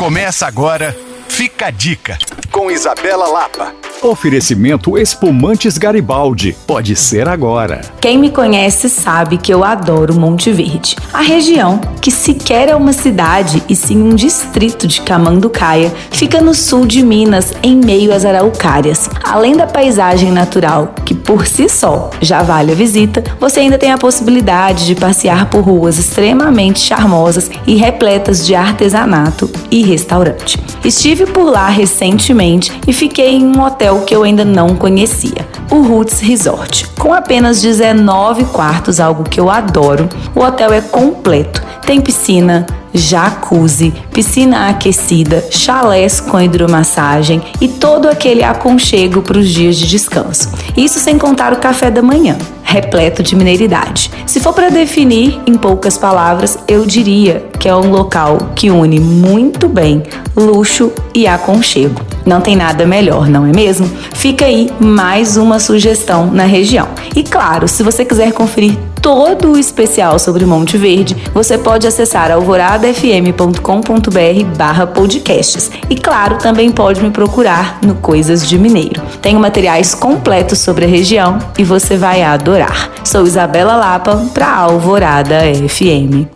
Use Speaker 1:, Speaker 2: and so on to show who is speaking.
Speaker 1: Começa agora, fica a dica, com Isabela Lapa.
Speaker 2: Oferecimento Espumantes Garibaldi. Pode ser agora.
Speaker 3: Quem me conhece sabe que eu adoro Monte Verde. A região, que sequer é uma cidade e sim um distrito de Camanducaia, fica no sul de Minas, em meio às araucárias. Além da paisagem natural, por si só já vale a visita, você ainda tem a possibilidade de passear por ruas extremamente charmosas e repletas de artesanato e restaurante. Estive por lá recentemente e fiquei em um hotel que eu ainda não conhecia, o Roots Resort. Com apenas 19 quartos, algo que eu adoro, o hotel é completo. Tem piscina, jacuzzi, piscina aquecida, chalés com hidromassagem e todo aquele aconchego para os dias de descanso. Isso sem contar o café da manhã, repleto de mineiridade. Se for para definir em poucas palavras, eu diria que é um local que une muito bem luxo e aconchego. Não tem nada melhor, não é mesmo? Fica aí mais uma sugestão na região. E claro, se você quiser conferir todo o especial sobre Monte Verde, você pode acessar alvoradafm.com.br barra podcasts. E claro, também pode me procurar no Coisas de Mineiro. Tenho materiais completos sobre a região e você vai adorar. Sou Isabela Lapa para Alvorada FM.